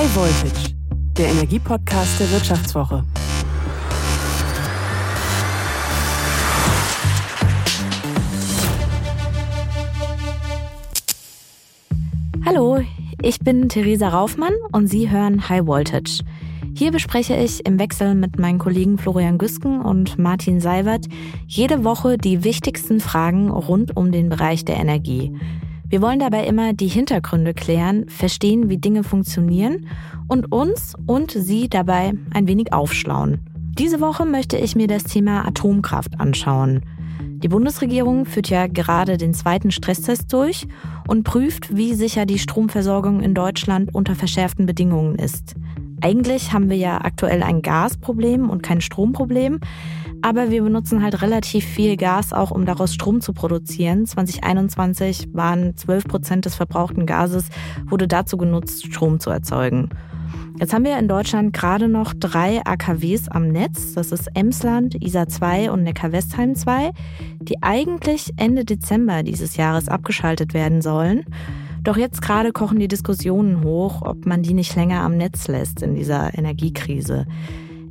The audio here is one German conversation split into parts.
High Voltage, der Energiepodcast der Wirtschaftswoche. Hallo, ich bin Theresa Raufmann und Sie hören High Voltage. Hier bespreche ich im Wechsel mit meinen Kollegen Florian Güsken und Martin Seiwert jede Woche die wichtigsten Fragen rund um den Bereich der Energie. Wir wollen dabei immer die Hintergründe klären, verstehen, wie Dinge funktionieren und uns und Sie dabei ein wenig aufschlauen. Diese Woche möchte ich mir das Thema Atomkraft anschauen. Die Bundesregierung führt ja gerade den zweiten Stresstest durch und prüft, wie sicher die Stromversorgung in Deutschland unter verschärften Bedingungen ist. Eigentlich haben wir ja aktuell ein Gasproblem und kein Stromproblem, aber wir benutzen halt relativ viel Gas auch, um daraus Strom zu produzieren. 2021 waren 12 Prozent des verbrauchten Gases, wurde dazu genutzt, Strom zu erzeugen. Jetzt haben wir in Deutschland gerade noch drei AKWs am Netz. Das ist Emsland, Isar 2 und Neckar-Westheim 2, die eigentlich Ende Dezember dieses Jahres abgeschaltet werden sollen. Doch jetzt gerade kochen die Diskussionen hoch, ob man die nicht länger am Netz lässt in dieser Energiekrise.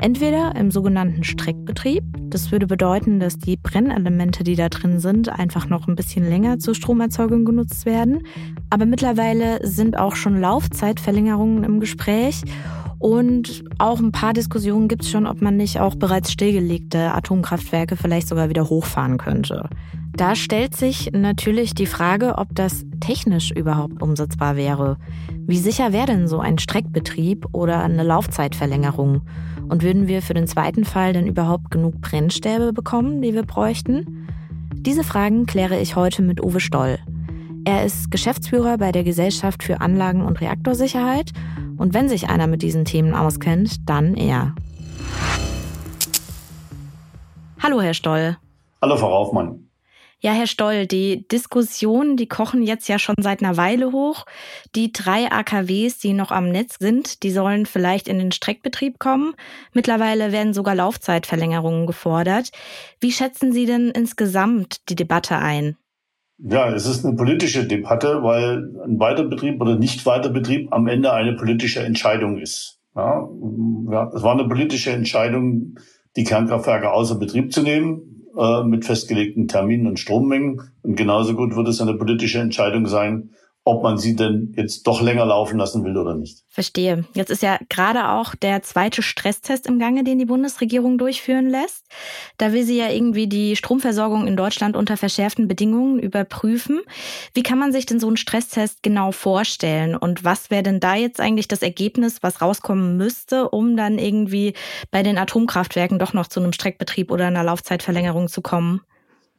Entweder im sogenannten Streckbetrieb. Das würde bedeuten, dass die Brennelemente, die da drin sind, einfach noch ein bisschen länger zur Stromerzeugung genutzt werden. Aber mittlerweile sind auch schon Laufzeitverlängerungen im Gespräch. Und auch ein paar Diskussionen gibt es schon, ob man nicht auch bereits stillgelegte Atomkraftwerke vielleicht sogar wieder hochfahren könnte. Da stellt sich natürlich die Frage, ob das technisch überhaupt umsetzbar wäre. Wie sicher wäre denn so ein Streckbetrieb oder eine Laufzeitverlängerung? Und würden wir für den zweiten Fall denn überhaupt genug Brennstäbe bekommen, die wir bräuchten? Diese Fragen kläre ich heute mit Uwe Stoll. Er ist Geschäftsführer bei der Gesellschaft für Anlagen- und Reaktorsicherheit und wenn sich einer mit diesen Themen auskennt, dann er. Hallo, Herr Stoll. Hallo, Frau Raufmann. Ja, Herr Stoll, die Diskussionen, die kochen jetzt ja schon seit einer Weile hoch. Die drei AKWs, die noch am Netz sind, die sollen vielleicht in den Streckbetrieb kommen. Mittlerweile werden sogar Laufzeitverlängerungen gefordert. Wie schätzen Sie denn insgesamt die Debatte ein? Ja, es ist eine politische Debatte, weil ein Weiterbetrieb oder Nicht-Weiterbetrieb am Ende eine politische Entscheidung ist. Ja, es war eine politische Entscheidung, die Kernkraftwerke außer Betrieb zu nehmen äh, mit festgelegten Terminen und Strommengen. Und genauso gut wird es eine politische Entscheidung sein, ob man sie denn jetzt doch länger laufen lassen will oder nicht. Verstehe. Jetzt ist ja gerade auch der zweite Stresstest im Gange, den die Bundesregierung durchführen lässt. Da will sie ja irgendwie die Stromversorgung in Deutschland unter verschärften Bedingungen überprüfen. Wie kann man sich denn so einen Stresstest genau vorstellen? Und was wäre denn da jetzt eigentlich das Ergebnis, was rauskommen müsste, um dann irgendwie bei den Atomkraftwerken doch noch zu einem Streckbetrieb oder einer Laufzeitverlängerung zu kommen?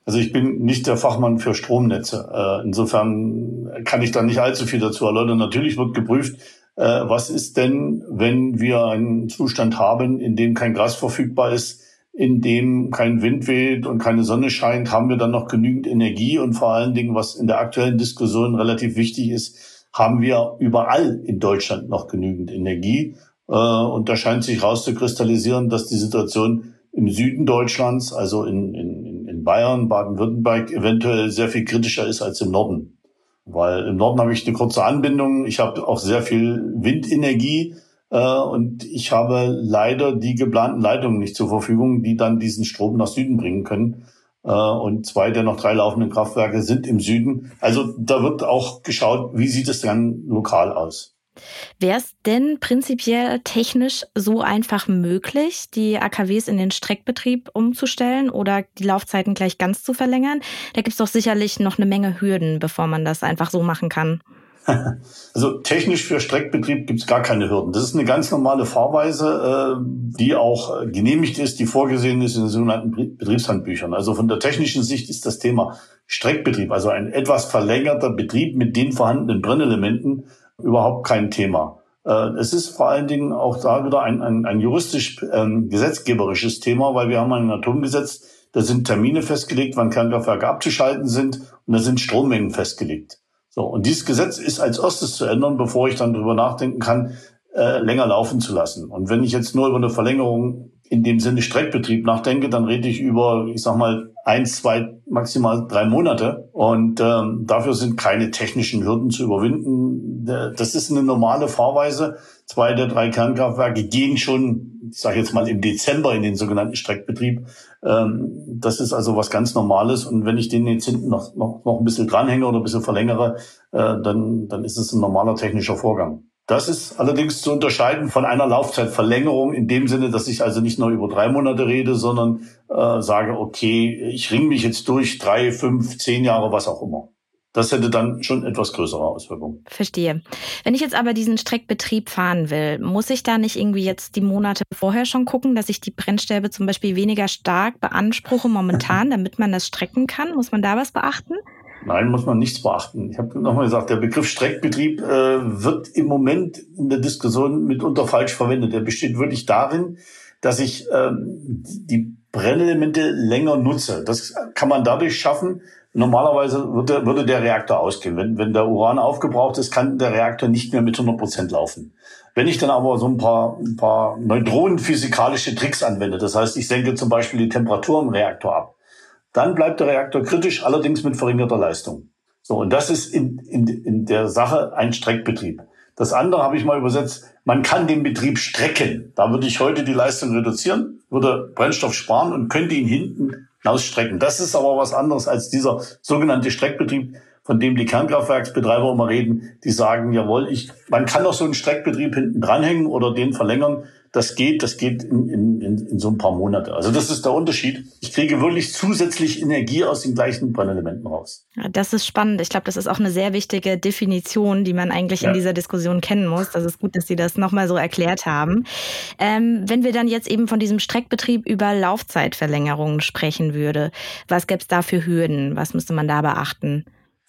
Also ich bin nicht der Fachmann für Stromnetze. Äh, insofern kann ich da nicht allzu viel dazu erläutern. Natürlich wird geprüft, äh, was ist denn, wenn wir einen Zustand haben, in dem kein Gas verfügbar ist, in dem kein Wind weht und keine Sonne scheint, haben wir dann noch genügend Energie und vor allen Dingen, was in der aktuellen Diskussion relativ wichtig ist, haben wir überall in Deutschland noch genügend Energie. Äh, und da scheint sich rauszukristallisieren, dass die Situation im Süden Deutschlands, also in, in, in Bayern, Baden-Württemberg eventuell sehr viel kritischer ist als im Norden. Weil im Norden habe ich eine kurze Anbindung, ich habe auch sehr viel Windenergie äh, und ich habe leider die geplanten Leitungen nicht zur Verfügung, die dann diesen Strom nach Süden bringen können. Äh, und zwei der noch drei laufenden Kraftwerke sind im Süden. Also da wird auch geschaut, wie sieht es dann lokal aus. Wäre es denn prinzipiell technisch so einfach möglich, die AKWs in den Streckbetrieb umzustellen oder die Laufzeiten gleich ganz zu verlängern? Da gibt es doch sicherlich noch eine Menge Hürden, bevor man das einfach so machen kann. Also technisch für Streckbetrieb gibt es gar keine Hürden. Das ist eine ganz normale Fahrweise, äh, die auch genehmigt ist, die vorgesehen ist in den sogenannten Betriebshandbüchern. Also von der technischen Sicht ist das Thema Streckbetrieb, also ein etwas verlängerter Betrieb mit den vorhandenen Brennelementen, überhaupt kein Thema. Äh, es ist vor allen Dingen auch da wieder ein, ein, ein juristisch ähm, gesetzgeberisches Thema, weil wir haben ein Atomgesetz, da sind Termine festgelegt, wann Kernkraftwerke abzuschalten sind und da sind Strommengen festgelegt. So, und dieses Gesetz ist als erstes zu ändern, bevor ich dann darüber nachdenken kann, äh, länger laufen zu lassen. Und wenn ich jetzt nur über eine Verlängerung in dem Sinne Streckbetrieb nachdenke, dann rede ich über, ich sag mal, eins, zwei, maximal drei Monate. Und ähm, dafür sind keine technischen Hürden zu überwinden. Das ist eine normale Fahrweise. Zwei der drei Kernkraftwerke gehen schon, ich sage jetzt mal, im Dezember in den sogenannten Streckbetrieb. Ähm, das ist also was ganz Normales. Und wenn ich den jetzt hinten noch, noch, noch ein bisschen dranhänge oder ein bisschen verlängere, äh, dann, dann ist es ein normaler technischer Vorgang. Das ist allerdings zu unterscheiden von einer Laufzeitverlängerung in dem Sinne, dass ich also nicht nur über drei Monate rede, sondern äh, sage, okay, ich ringe mich jetzt durch drei, fünf, zehn Jahre, was auch immer. Das hätte dann schon etwas größere Auswirkungen. Verstehe. Wenn ich jetzt aber diesen Streckbetrieb fahren will, muss ich da nicht irgendwie jetzt die Monate vorher schon gucken, dass ich die Brennstäbe zum Beispiel weniger stark beanspruche momentan, damit man das strecken kann? Muss man da was beachten? Nein, muss man nichts beachten. Ich habe nochmal gesagt, der Begriff Streckbetrieb äh, wird im Moment in der Diskussion mitunter falsch verwendet. Der besteht wirklich darin, dass ich ähm, die Brennelemente länger nutze. Das kann man dadurch schaffen. Normalerweise würde, würde der Reaktor ausgehen. Wenn, wenn der Uran aufgebraucht ist, kann der Reaktor nicht mehr mit 100 Prozent laufen. Wenn ich dann aber so ein paar, ein paar neutronenphysikalische Tricks anwende, das heißt, ich senke zum Beispiel die Temperatur im Reaktor ab, dann bleibt der Reaktor kritisch, allerdings mit verringerter Leistung. So, und das ist in, in, in der Sache ein Streckbetrieb. Das andere habe ich mal übersetzt, man kann den Betrieb strecken. Da würde ich heute die Leistung reduzieren, würde Brennstoff sparen und könnte ihn hinten ausstrecken. Das ist aber was anderes als dieser sogenannte Streckbetrieb, von dem die Kernkraftwerksbetreiber immer reden. Die sagen, jawohl, ich, man kann doch so einen Streckbetrieb hinten dranhängen oder den verlängern. Das geht, das geht in, in, in, in so ein paar Monate. Also das ist der Unterschied. Ich kriege wirklich zusätzlich Energie aus den gleichen Brennelementen raus. Das ist spannend. Ich glaube, das ist auch eine sehr wichtige Definition, die man eigentlich ja. in dieser Diskussion kennen muss. Das ist gut, dass Sie das nochmal so erklärt haben. Ähm, wenn wir dann jetzt eben von diesem Streckbetrieb über Laufzeitverlängerungen sprechen würde, was gäbe es da für Hürden? Was müsste man da beachten?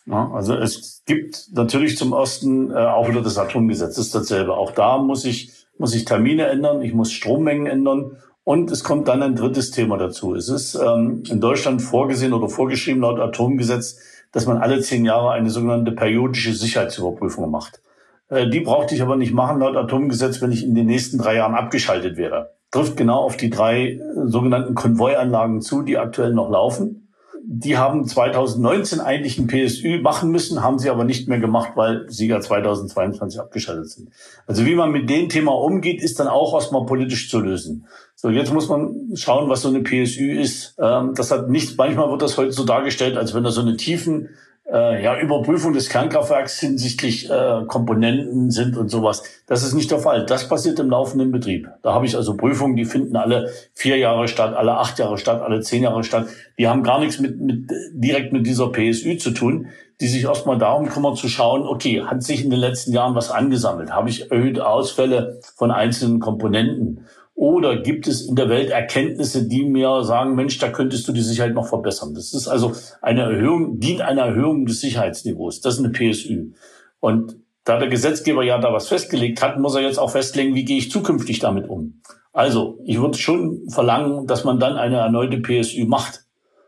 Ja, also es gibt natürlich zum ersten äh, auch wieder das Atomgesetz, das ist dasselbe. Auch da muss ich muss ich Termine ändern, ich muss Strommengen ändern. Und es kommt dann ein drittes Thema dazu. Es ist ähm, in Deutschland vorgesehen oder vorgeschrieben laut Atomgesetz, dass man alle zehn Jahre eine sogenannte periodische Sicherheitsüberprüfung macht. Äh, die brauchte ich aber nicht machen laut Atomgesetz, wenn ich in den nächsten drei Jahren abgeschaltet wäre. Trifft genau auf die drei äh, sogenannten Konvoianlagen zu, die aktuell noch laufen. Die haben 2019 eigentlich ein PSÜ machen müssen, haben sie aber nicht mehr gemacht, weil sie ja 2022 abgeschaltet sind. Also wie man mit dem Thema umgeht, ist dann auch erstmal politisch zu lösen. So, jetzt muss man schauen, was so eine PSÜ ist. Ähm, das hat nichts, manchmal wird das heute so dargestellt, als wenn da so eine tiefen äh, ja, Überprüfung des Kernkraftwerks hinsichtlich äh, Komponenten sind und sowas. Das ist nicht der Fall. Das passiert im laufenden Betrieb. Da habe ich also Prüfungen, die finden alle vier Jahre statt, alle acht Jahre statt, alle zehn Jahre statt. Die haben gar nichts mit, mit direkt mit dieser PSÜ zu tun, die sich erstmal darum kümmern zu schauen, okay, hat sich in den letzten Jahren was angesammelt? Habe ich erhöhte Ausfälle von einzelnen Komponenten? Oder gibt es in der Welt Erkenntnisse, die mir sagen, Mensch, da könntest du die Sicherheit noch verbessern? Das ist also eine Erhöhung, dient einer Erhöhung des Sicherheitsniveaus. Das ist eine PSÜ. Und da der Gesetzgeber ja da was festgelegt hat, muss er jetzt auch festlegen, wie gehe ich zukünftig damit um. Also, ich würde schon verlangen, dass man dann eine erneute PSÜ macht,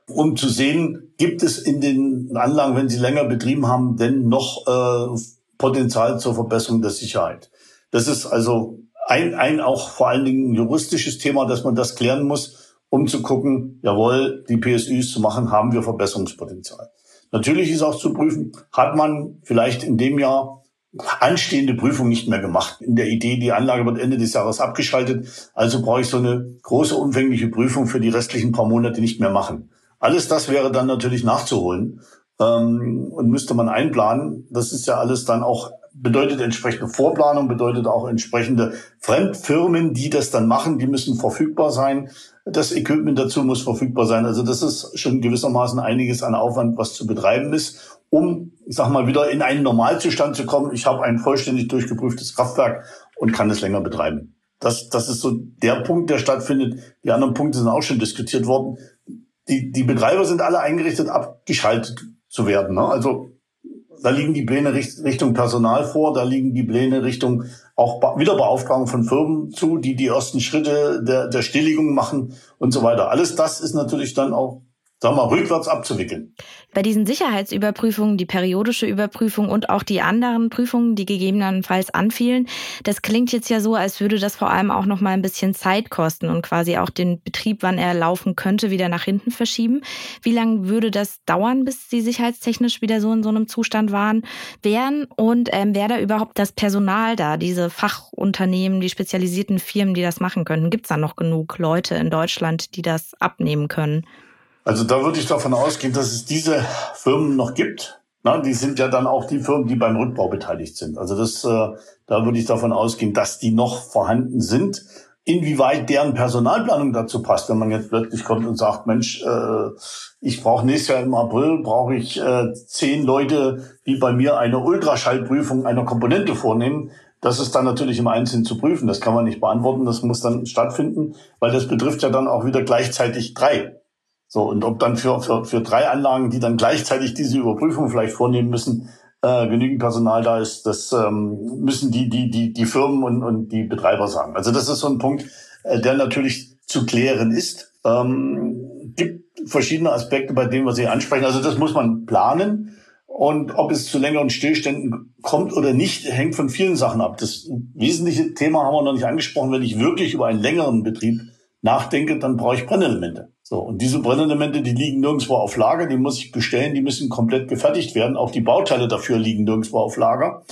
um zu sehen, gibt es in den Anlagen, wenn sie länger betrieben haben, denn noch äh, Potenzial zur Verbesserung der Sicherheit. Das ist also ein, ein auch vor allen Dingen juristisches Thema, dass man das klären muss, um zu gucken, jawohl, die PSÜs zu machen, haben wir Verbesserungspotenzial. Natürlich ist auch zu prüfen, hat man vielleicht in dem Jahr anstehende Prüfung nicht mehr gemacht. In der Idee, die Anlage wird Ende des Jahres abgeschaltet, also brauche ich so eine große umfängliche Prüfung für die restlichen paar Monate nicht mehr machen. Alles das wäre dann natürlich nachzuholen ähm, und müsste man einplanen. Das ist ja alles dann auch bedeutet entsprechende Vorplanung, bedeutet auch entsprechende Fremdfirmen, die das dann machen, die müssen verfügbar sein. Das Equipment dazu muss verfügbar sein. Also das ist schon gewissermaßen einiges an Aufwand, was zu betreiben ist, um, ich sag mal, wieder in einen Normalzustand zu kommen. Ich habe ein vollständig durchgeprüftes Kraftwerk und kann es länger betreiben. Das, das ist so der Punkt, der stattfindet. Die anderen Punkte sind auch schon diskutiert worden. Die, die Betreiber sind alle eingerichtet, abgeschaltet zu werden. Ne? Also da liegen die Pläne Richtung Personal vor, da liegen die Pläne Richtung auch Wiederbeauftragung von Firmen zu, die die ersten Schritte der, der Stilllegung machen und so weiter. Alles das ist natürlich dann auch sagen wir, rückwärts abzuwickeln. Bei diesen Sicherheitsüberprüfungen, die periodische Überprüfung und auch die anderen Prüfungen, die gegebenenfalls anfielen, das klingt jetzt ja so, als würde das vor allem auch noch mal ein bisschen Zeit kosten und quasi auch den Betrieb, wann er laufen könnte, wieder nach hinten verschieben. Wie lange würde das dauern, bis die sicherheitstechnisch wieder so in so einem Zustand waren, wären? Und ähm, wäre da überhaupt das Personal da, diese Fachunternehmen, die spezialisierten Firmen, die das machen könnten? Gibt es da noch genug Leute in Deutschland, die das abnehmen können? Also da würde ich davon ausgehen, dass es diese Firmen noch gibt. Na, die sind ja dann auch die Firmen, die beim Rückbau beteiligt sind. Also das, äh, da würde ich davon ausgehen, dass die noch vorhanden sind. Inwieweit deren Personalplanung dazu passt, wenn man jetzt plötzlich kommt und sagt, Mensch, äh, ich brauche nächstes Jahr im April brauche ich äh, zehn Leute, die bei mir eine Ultraschallprüfung einer Komponente vornehmen. Das ist dann natürlich im Einzelnen zu prüfen. Das kann man nicht beantworten. Das muss dann stattfinden, weil das betrifft ja dann auch wieder gleichzeitig drei. So, und ob dann für, für, für drei Anlagen, die dann gleichzeitig diese Überprüfung vielleicht vornehmen müssen, äh, genügend Personal da ist, das ähm, müssen die, die, die, die Firmen und, und die Betreiber sagen. Also das ist so ein Punkt, äh, der natürlich zu klären ist. Ähm, gibt verschiedene Aspekte bei dem, was Sie ansprechen. Also das muss man planen. Und ob es zu längeren Stillständen kommt oder nicht, hängt von vielen Sachen ab. Das wesentliche Thema haben wir noch nicht angesprochen. Wenn ich wirklich über einen längeren Betrieb nachdenke, dann brauche ich Brennelemente. So, und diese Brennelemente, die liegen nirgendwo auf Lager, die muss ich bestellen, die müssen komplett gefertigt werden. Auch die Bauteile dafür liegen nirgendwo auf Lager.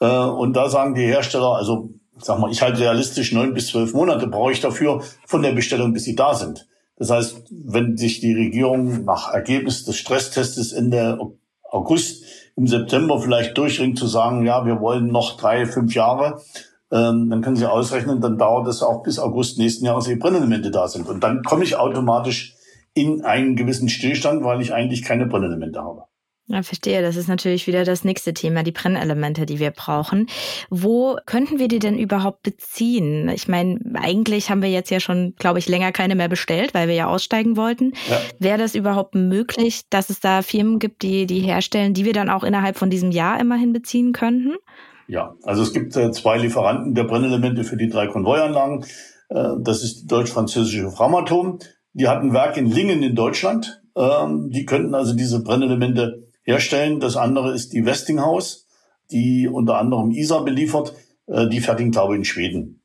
Äh, und da sagen die Hersteller, also sag mal, ich halte realistisch neun bis zwölf Monate brauche ich dafür von der Bestellung, bis sie da sind. Das heißt, wenn sich die Regierung nach Ergebnis des Stresstests Ende August im September vielleicht durchringt zu sagen, ja, wir wollen noch drei, fünf Jahre, ähm, dann können Sie ausrechnen, dann dauert es auch bis August nächsten Jahres, ehe Brennelemente da sind. Und dann komme ich automatisch in einen gewissen Stillstand, weil ich eigentlich keine Brennelemente habe. Ja, verstehe. Das ist natürlich wieder das nächste Thema, die Brennelemente, die wir brauchen. Wo könnten wir die denn überhaupt beziehen? Ich meine, eigentlich haben wir jetzt ja schon, glaube ich, länger keine mehr bestellt, weil wir ja aussteigen wollten. Ja. Wäre das überhaupt möglich, dass es da Firmen gibt, die die herstellen, die wir dann auch innerhalb von diesem Jahr immerhin beziehen könnten? Ja, also es gibt äh, zwei Lieferanten der Brennelemente für die drei Konvoianlagen. Äh, das ist die deutsch-französische Framatom. Die hat ein Werk in Lingen in Deutschland. Ähm, die könnten also diese Brennelemente herstellen. Das andere ist die Westinghouse, die unter anderem ISA beliefert. Äh, die fertigen, glaube ich, in Schweden.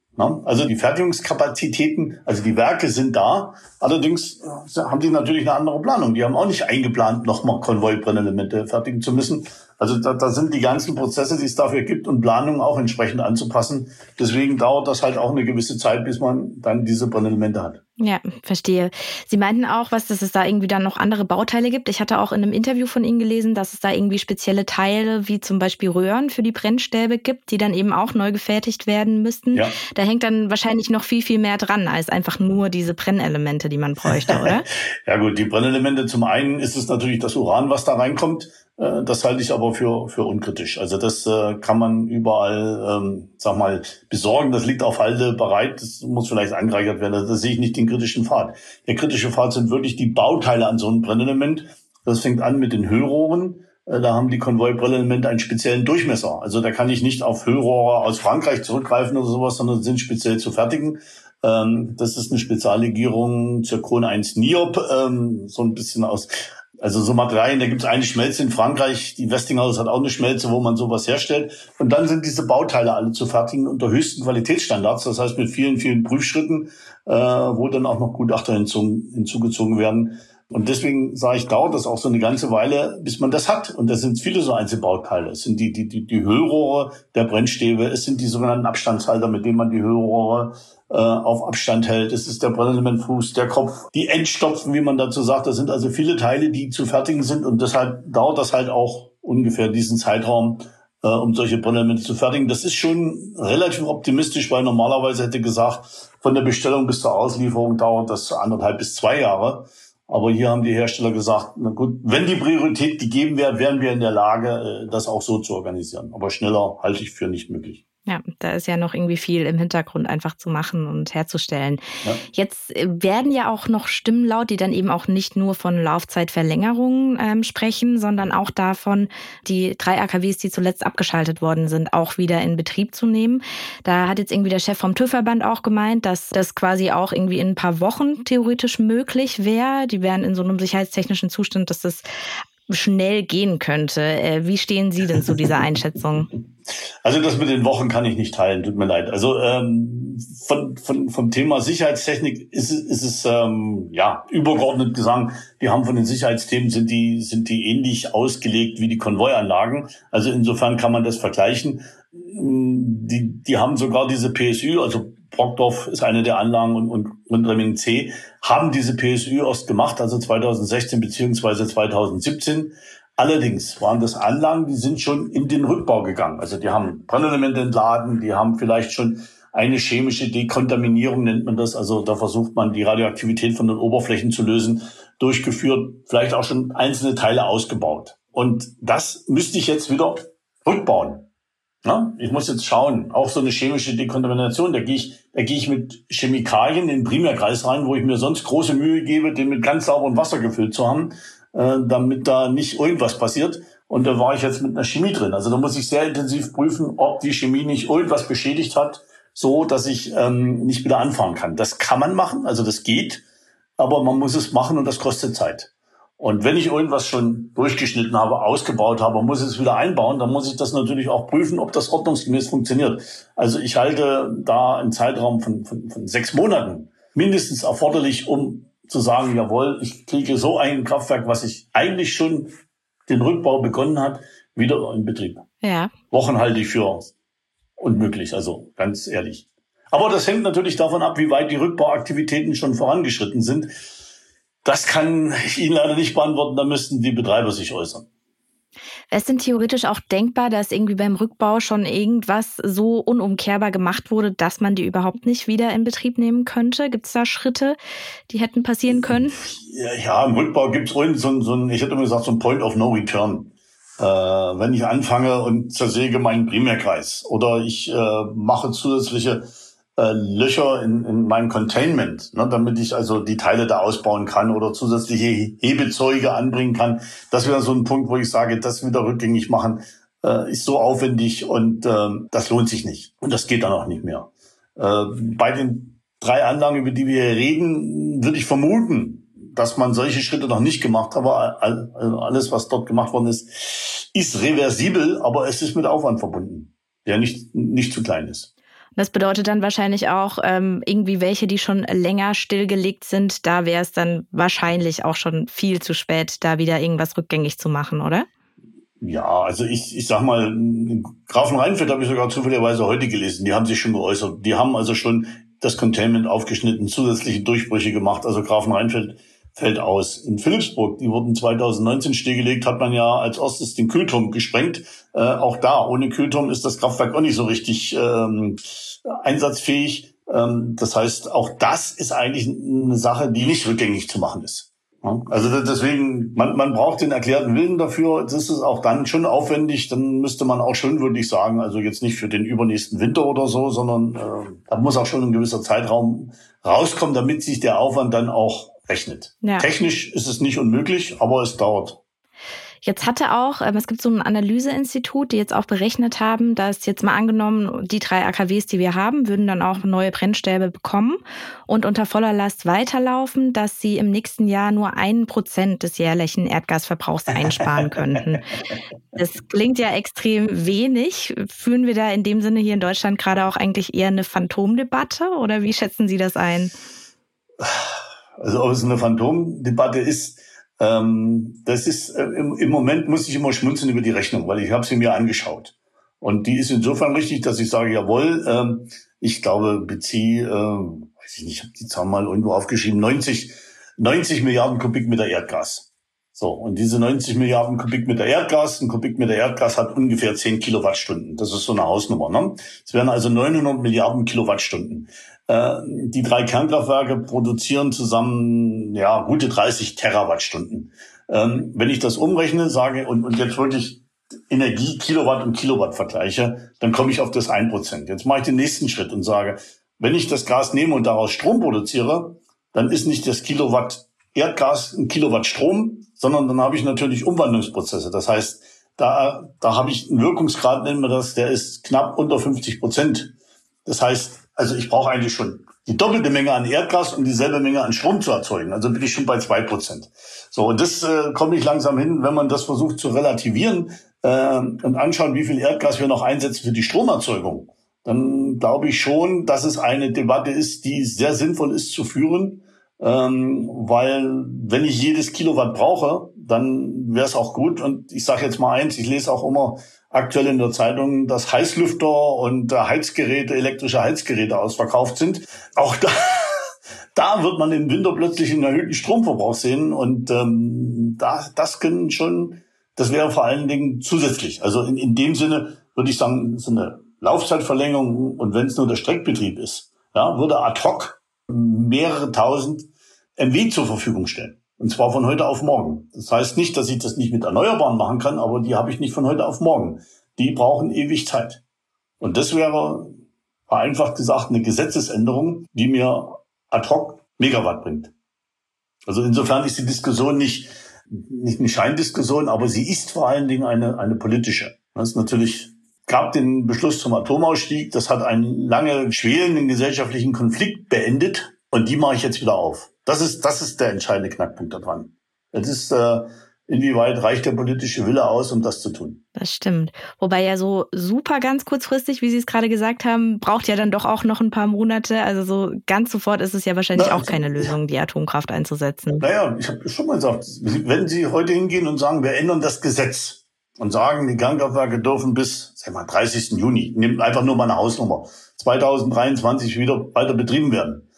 Also die Fertigungskapazitäten, also die Werke sind da. Allerdings haben die natürlich eine andere Planung. Die haben auch nicht eingeplant, nochmal Konvoi-Brennelemente fertigen zu müssen, also da, da sind die ganzen Prozesse, die es dafür gibt und Planungen auch entsprechend anzupassen. Deswegen dauert das halt auch eine gewisse Zeit, bis man dann diese Brennelemente hat. Ja, verstehe. Sie meinten auch, was, dass es da irgendwie dann noch andere Bauteile gibt. Ich hatte auch in einem Interview von Ihnen gelesen, dass es da irgendwie spezielle Teile, wie zum Beispiel Röhren für die Brennstäbe gibt, die dann eben auch neu gefertigt werden müssten. Ja. Da hängt dann wahrscheinlich noch viel, viel mehr dran, als einfach nur diese Brennelemente, die man bräuchte, oder? ja gut, die Brennelemente, zum einen ist es natürlich das Uran, was da reinkommt. Äh, das halte ich aber für, für unkritisch. Also das äh, kann man überall, ähm, sag mal, besorgen. Das liegt auf Halde bereit. Das muss vielleicht angereichert werden. Das sehe ich nicht den kritischen Pfad. Der kritische Pfad sind wirklich die Bauteile an so einem Brennelement. Das fängt an mit den Hüllrohren. Äh, da haben die Konvoi-Brennelemente einen speziellen Durchmesser. Also da kann ich nicht auf Hüllrohre aus Frankreich zurückgreifen oder sowas, sondern sind speziell zu fertigen. Ähm, das ist eine Speziallegierung Zircon 1 Niop, ähm, so ein bisschen aus also so Materialien, da gibt es eine Schmelze in Frankreich, die Westinghouse hat auch eine Schmelze, wo man sowas herstellt. Und dann sind diese Bauteile alle zu fertigen unter höchsten Qualitätsstandards, das heißt mit vielen, vielen Prüfschritten, äh, wo dann auch noch Gutachter hinzugezogen werden. Und deswegen sage ich, dauert das auch so eine ganze Weile, bis man das hat. Und das sind viele so Einzelbauteile. Es sind die, die, die, die Hüllrohre der Brennstäbe, es sind die sogenannten Abstandshalter, mit denen man die Hüllrohre äh, auf Abstand hält. Es ist der Brennelementfuß, der Kopf, die Endstopfen, wie man dazu sagt. Das sind also viele Teile, die zu fertigen sind. Und deshalb dauert das halt auch ungefähr diesen Zeitraum, äh, um solche Brennelemente zu fertigen. Das ist schon relativ optimistisch, weil normalerweise hätte gesagt, von der Bestellung bis zur Auslieferung dauert das anderthalb bis zwei Jahre. Aber hier haben die Hersteller gesagt, na gut, wenn die Priorität gegeben wäre, wären wir in der Lage, äh, das auch so zu organisieren. Aber schneller halte ich für nicht möglich. Ja, da ist ja noch irgendwie viel im Hintergrund einfach zu machen und herzustellen. Ja. Jetzt äh, werden ja auch noch Stimmen laut, die dann eben auch nicht nur von Laufzeitverlängerungen ähm, sprechen, sondern auch davon, die drei AKWs, die zuletzt abgeschaltet worden sind, auch wieder in Betrieb zu nehmen. Da hat jetzt irgendwie der Chef vom TÜV-Verband auch gemeint, dass das quasi auch irgendwie in ein paar Wochen theoretisch möglich wäre. Die wären in so einem sicherheitstechnischen Zustand, dass das schnell gehen könnte. Äh, wie stehen Sie denn zu dieser Einschätzung? Also das mit den Wochen kann ich nicht teilen, tut mir leid. Also ähm, von, von, vom Thema Sicherheitstechnik ist, ist es ähm, ja übergeordnet gesagt, die haben von den Sicherheitsthemen sind die sind die ähnlich ausgelegt wie die Konvoianlagen. Also insofern kann man das vergleichen. Die, die haben sogar diese PSÜ, also Brockdorf ist eine der Anlagen und, und, und C, haben diese PSÜ erst gemacht, also 2016 beziehungsweise 2017. Allerdings waren das Anlagen, die sind schon in den Rückbau gegangen. Also die haben Brennelemente entladen, die haben vielleicht schon eine chemische Dekontaminierung, nennt man das. Also da versucht man die Radioaktivität von den Oberflächen zu lösen, durchgeführt, vielleicht auch schon einzelne Teile ausgebaut. Und das müsste ich jetzt wieder rückbauen. Na, ich muss jetzt schauen, auch so eine chemische Dekontamination, da gehe ich, da gehe ich mit Chemikalien in den Primärkreis rein, wo ich mir sonst große Mühe gebe, den mit ganz sauberem Wasser gefüllt zu haben, äh, damit da nicht irgendwas passiert. Und da war ich jetzt mit einer Chemie drin. Also da muss ich sehr intensiv prüfen, ob die Chemie nicht irgendwas beschädigt hat, so dass ich ähm, nicht wieder anfahren kann. Das kann man machen, also das geht, aber man muss es machen und das kostet Zeit. Und wenn ich irgendwas schon durchgeschnitten habe, ausgebaut habe, muss ich es wieder einbauen, dann muss ich das natürlich auch prüfen, ob das ordnungsgemäß funktioniert. Also ich halte da einen Zeitraum von, von, von sechs Monaten mindestens erforderlich, um zu sagen, jawohl, ich kriege so ein Kraftwerk, was ich eigentlich schon den Rückbau begonnen hat, wieder in Betrieb. Ja. Wochen halte ich für unmöglich, also ganz ehrlich. Aber das hängt natürlich davon ab, wie weit die Rückbauaktivitäten schon vorangeschritten sind. Das kann ich Ihnen leider nicht beantworten, da müssten die Betreiber sich äußern. Wäre es denn theoretisch auch denkbar, dass irgendwie beim Rückbau schon irgendwas so unumkehrbar gemacht wurde, dass man die überhaupt nicht wieder in Betrieb nehmen könnte? Gibt es da Schritte, die hätten passieren können? Ja, ja im Rückbau gibt es so, so ein, ich hätte immer gesagt, so ein Point of No Return. Äh, wenn ich anfange und zersäge meinen Primärkreis oder ich äh, mache zusätzliche äh, Löcher in, in meinem Containment, ne, damit ich also die Teile da ausbauen kann oder zusätzliche Hebezeuge anbringen kann. Das wäre so ein Punkt, wo ich sage, das wieder rückgängig machen äh, ist so aufwendig und äh, das lohnt sich nicht. Und das geht dann auch nicht mehr. Äh, bei den drei Anlagen, über die wir hier reden, würde ich vermuten, dass man solche Schritte noch nicht gemacht hat, aber alles, was dort gemacht worden ist, ist reversibel, aber es ist mit Aufwand verbunden, der nicht, nicht zu klein ist. Das bedeutet dann wahrscheinlich auch ähm, irgendwie welche, die schon länger stillgelegt sind. Da wäre es dann wahrscheinlich auch schon viel zu spät, da wieder irgendwas rückgängig zu machen, oder? Ja, also ich, ich sag mal, Grafen Rheinfeld habe ich sogar zufälligerweise heute gelesen. Die haben sich schon geäußert. Die haben also schon das Containment aufgeschnitten, zusätzliche Durchbrüche gemacht. Also Grafen Rheinfeld fällt aus. In Philipsburg, die wurden 2019 stillgelegt, hat man ja als erstes den Kühlturm gesprengt. Äh, auch da, ohne Kühlturm ist das Kraftwerk auch nicht so richtig ähm, einsatzfähig. Ähm, das heißt, auch das ist eigentlich eine Sache, die nicht rückgängig zu machen ist. Also deswegen, man, man braucht den erklärten Willen dafür. Das ist auch dann schon aufwendig. Dann müsste man auch schon, würde ich sagen, also jetzt nicht für den übernächsten Winter oder so, sondern äh, da muss auch schon ein gewisser Zeitraum rauskommen, damit sich der Aufwand dann auch rechnet. Ja. Technisch ist es nicht unmöglich, aber es dauert. Jetzt hatte auch, ähm, es gibt so ein Analyseinstitut, die jetzt auch berechnet haben, dass jetzt mal angenommen, die drei AKWs, die wir haben, würden dann auch neue Brennstäbe bekommen und unter voller Last weiterlaufen, dass sie im nächsten Jahr nur ein Prozent des jährlichen Erdgasverbrauchs einsparen könnten. Das klingt ja extrem wenig. Führen wir da in dem Sinne hier in Deutschland gerade auch eigentlich eher eine Phantomdebatte oder wie schätzen Sie das ein? Also ob es eine Phantomdebatte ist, ähm, das ist äh, im, im, Moment muss ich immer schmunzeln über die Rechnung, weil ich habe sie mir angeschaut. Und die ist insofern richtig, dass ich sage, jawohl, ähm, ich glaube, beziehe, äh, weiß ich nicht, ich habe die Zahl mal irgendwo aufgeschrieben, 90, 90 Milliarden Kubikmeter Erdgas. So, und diese 90 Milliarden Kubikmeter Erdgas, ein Kubikmeter Erdgas hat ungefähr 10 Kilowattstunden. Das ist so eine Hausnummer. Ne? Es wären also 900 Milliarden Kilowattstunden. Äh, die drei Kernkraftwerke produzieren zusammen ja gute 30 Terawattstunden. Ähm, wenn ich das umrechne, sage und, und jetzt wirklich Energie Kilowatt und Kilowatt vergleiche, dann komme ich auf das 1%. Jetzt mache ich den nächsten Schritt und sage, wenn ich das Gas nehme und daraus Strom produziere, dann ist nicht das Kilowatt Erdgas ein Kilowatt Strom, sondern dann habe ich natürlich Umwandlungsprozesse. Das heißt, da, da habe ich einen Wirkungsgrad, nennen wir das, der ist knapp unter 50 Prozent. Das heißt, also ich brauche eigentlich schon die doppelte Menge an Erdgas, um dieselbe Menge an Strom zu erzeugen. Also bin ich schon bei zwei Prozent. So, und das äh, komme ich langsam hin, wenn man das versucht zu relativieren äh, und anschauen, wie viel Erdgas wir noch einsetzen für die Stromerzeugung. Dann glaube ich schon, dass es eine Debatte ist, die sehr sinnvoll ist zu führen, ähm, weil wenn ich jedes Kilowatt brauche, dann wäre es auch gut. Und ich sage jetzt mal eins, ich lese auch immer aktuell in der Zeitung, dass Heißlüfter und Heizgeräte, elektrische Heizgeräte ausverkauft sind. Auch da, da wird man im Winter plötzlich einen erhöhten Stromverbrauch sehen. Und ähm, da, das können schon, das wäre vor allen Dingen zusätzlich. Also in, in dem Sinne würde ich sagen, so eine Laufzeitverlängerung und wenn es nur der Streckbetrieb ist, ja, würde ad hoc mehrere tausend MW zur Verfügung stellen. Und zwar von heute auf morgen. Das heißt nicht, dass ich das nicht mit Erneuerbaren machen kann, aber die habe ich nicht von heute auf morgen. Die brauchen ewig Zeit. Und das wäre vereinfacht gesagt eine Gesetzesänderung, die mir ad hoc Megawatt bringt. Also insofern ist die Diskussion nicht, nicht eine Scheindiskussion, aber sie ist vor allen Dingen eine, eine politische. Das ist natürlich gab den Beschluss zum Atomausstieg. Das hat einen lange schwelenden gesellschaftlichen Konflikt beendet und die mache ich jetzt wieder auf. Das ist, das ist der entscheidende Knackpunkt daran. Es ist, äh, inwieweit reicht der politische Wille aus, um das zu tun. Das stimmt. Wobei ja so super ganz kurzfristig, wie Sie es gerade gesagt haben, braucht ja dann doch auch noch ein paar Monate. Also so ganz sofort ist es ja wahrscheinlich Na, auch keine Lösung, die Atomkraft einzusetzen. Naja, ich habe schon mal gesagt, wenn Sie heute hingehen und sagen, wir ändern das Gesetz, und sagen, die Kernkraftwerke dürfen bis, sag mal, 30. Juni, nimm einfach nur mal eine Hausnummer, 2023 wieder weiter betrieben werden.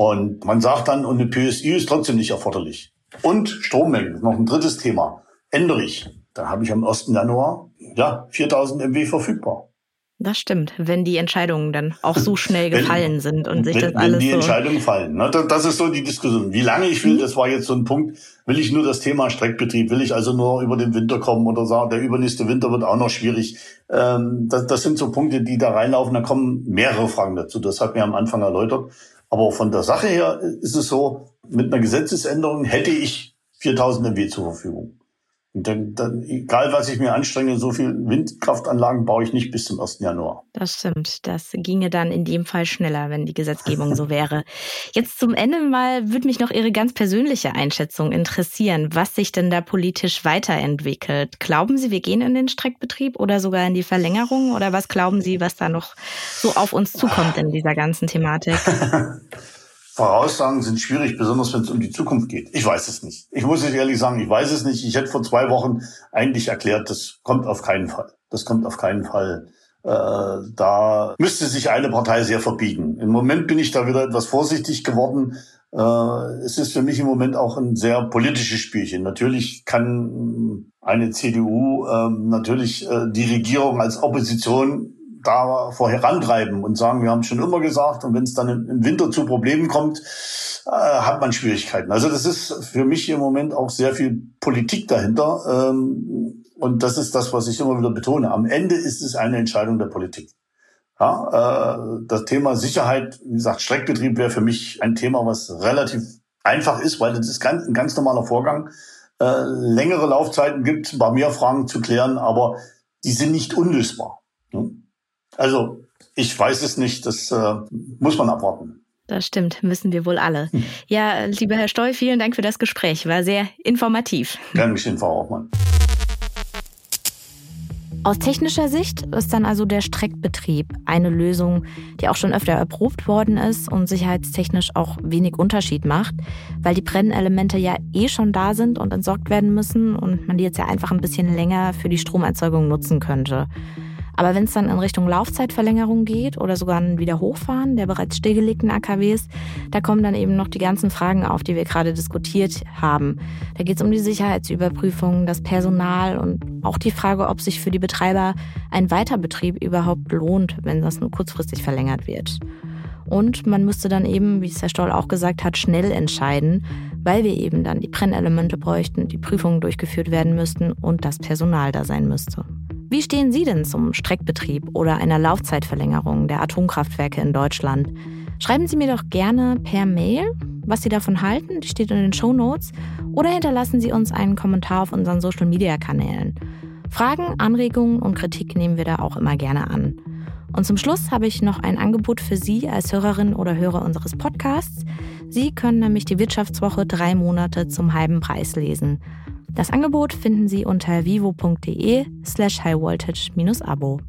Und man sagt dann, und eine PSI ist trotzdem nicht erforderlich. Und Strommengen, noch ein drittes Thema, ändere ich. Dann habe ich am 1. Januar ja 4000 MW verfügbar. Das stimmt, wenn die Entscheidungen dann auch so schnell gefallen wenn, sind und sich wenn, das alles Wenn die so Entscheidungen fallen. Ne? Das ist so die Diskussion. Wie lange ich will, mhm. das war jetzt so ein Punkt. Will ich nur das Thema Streckbetrieb? Will ich also nur über den Winter kommen oder sagen, der übernächste Winter wird auch noch schwierig? Ähm, das, das sind so Punkte, die da reinlaufen. Da kommen mehrere Fragen dazu. Das hat mir am Anfang erläutert. Aber von der Sache her ist es so, mit einer Gesetzesänderung hätte ich 4000 MW zur Verfügung. Dann, dann, egal was ich mir anstrenge, so viel Windkraftanlagen baue ich nicht bis zum 1. Januar. Das stimmt. Das ginge dann in dem Fall schneller, wenn die Gesetzgebung so wäre. Jetzt zum Ende mal würde mich noch Ihre ganz persönliche Einschätzung interessieren, was sich denn da politisch weiterentwickelt. Glauben Sie, wir gehen in den Streckbetrieb oder sogar in die Verlängerung? Oder was glauben Sie, was da noch so auf uns zukommt in dieser ganzen Thematik? Voraussagen sind schwierig, besonders wenn es um die Zukunft geht. Ich weiß es nicht. Ich muss ehrlich sagen, ich weiß es nicht. Ich hätte vor zwei Wochen eigentlich erklärt, das kommt auf keinen Fall. Das kommt auf keinen Fall. Äh, da müsste sich eine Partei sehr verbiegen. Im Moment bin ich da wieder etwas vorsichtig geworden. Äh, es ist für mich im Moment auch ein sehr politisches Spielchen. Natürlich kann eine CDU äh, natürlich die Regierung als Opposition da vorherantreiben und sagen, wir haben schon immer gesagt, und wenn es dann im Winter zu Problemen kommt, äh, hat man Schwierigkeiten. Also das ist für mich im Moment auch sehr viel Politik dahinter. Ähm, und das ist das, was ich immer wieder betone. Am Ende ist es eine Entscheidung der Politik. Ja, äh, das Thema Sicherheit, wie gesagt, Streckbetrieb wäre für mich ein Thema, was relativ einfach ist, weil das ist ganz, ein ganz normaler Vorgang. Äh, längere Laufzeiten gibt, ein paar mehr Fragen zu klären, aber die sind nicht unlösbar. Hm? Also ich weiß es nicht, das äh, muss man abwarten. Das stimmt, müssen wir wohl alle. Hm. Ja, lieber Herr Stoll, vielen Dank für das Gespräch. War sehr informativ. Gern geschehen, Frau Hoffmann. Aus technischer Sicht ist dann also der Streckbetrieb eine Lösung, die auch schon öfter erprobt worden ist und sicherheitstechnisch auch wenig Unterschied macht, weil die Brennelemente ja eh schon da sind und entsorgt werden müssen und man die jetzt ja einfach ein bisschen länger für die Stromerzeugung nutzen könnte. Aber wenn es dann in Richtung Laufzeitverlängerung geht oder sogar ein Wiederhochfahren der bereits stillgelegten AKWs, da kommen dann eben noch die ganzen Fragen auf, die wir gerade diskutiert haben. Da geht es um die Sicherheitsüberprüfung, das Personal und auch die Frage, ob sich für die Betreiber ein Weiterbetrieb überhaupt lohnt, wenn das nur kurzfristig verlängert wird. Und man müsste dann eben, wie es Herr Stoll auch gesagt hat, schnell entscheiden, weil wir eben dann die Brennelemente bräuchten, die Prüfungen durchgeführt werden müssten und das Personal da sein müsste. Wie stehen Sie denn zum Streckbetrieb oder einer Laufzeitverlängerung der Atomkraftwerke in Deutschland? Schreiben Sie mir doch gerne per Mail, was Sie davon halten, die steht in den Show Notes, oder hinterlassen Sie uns einen Kommentar auf unseren Social-Media-Kanälen. Fragen, Anregungen und Kritik nehmen wir da auch immer gerne an. Und zum Schluss habe ich noch ein Angebot für Sie als Hörerin oder Hörer unseres Podcasts. Sie können nämlich die Wirtschaftswoche drei Monate zum halben Preis lesen. Das Angebot finden Sie unter vivo.de slash highvoltage-abo.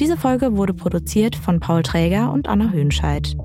Diese Folge wurde produziert von Paul Träger und Anna Höhnscheid.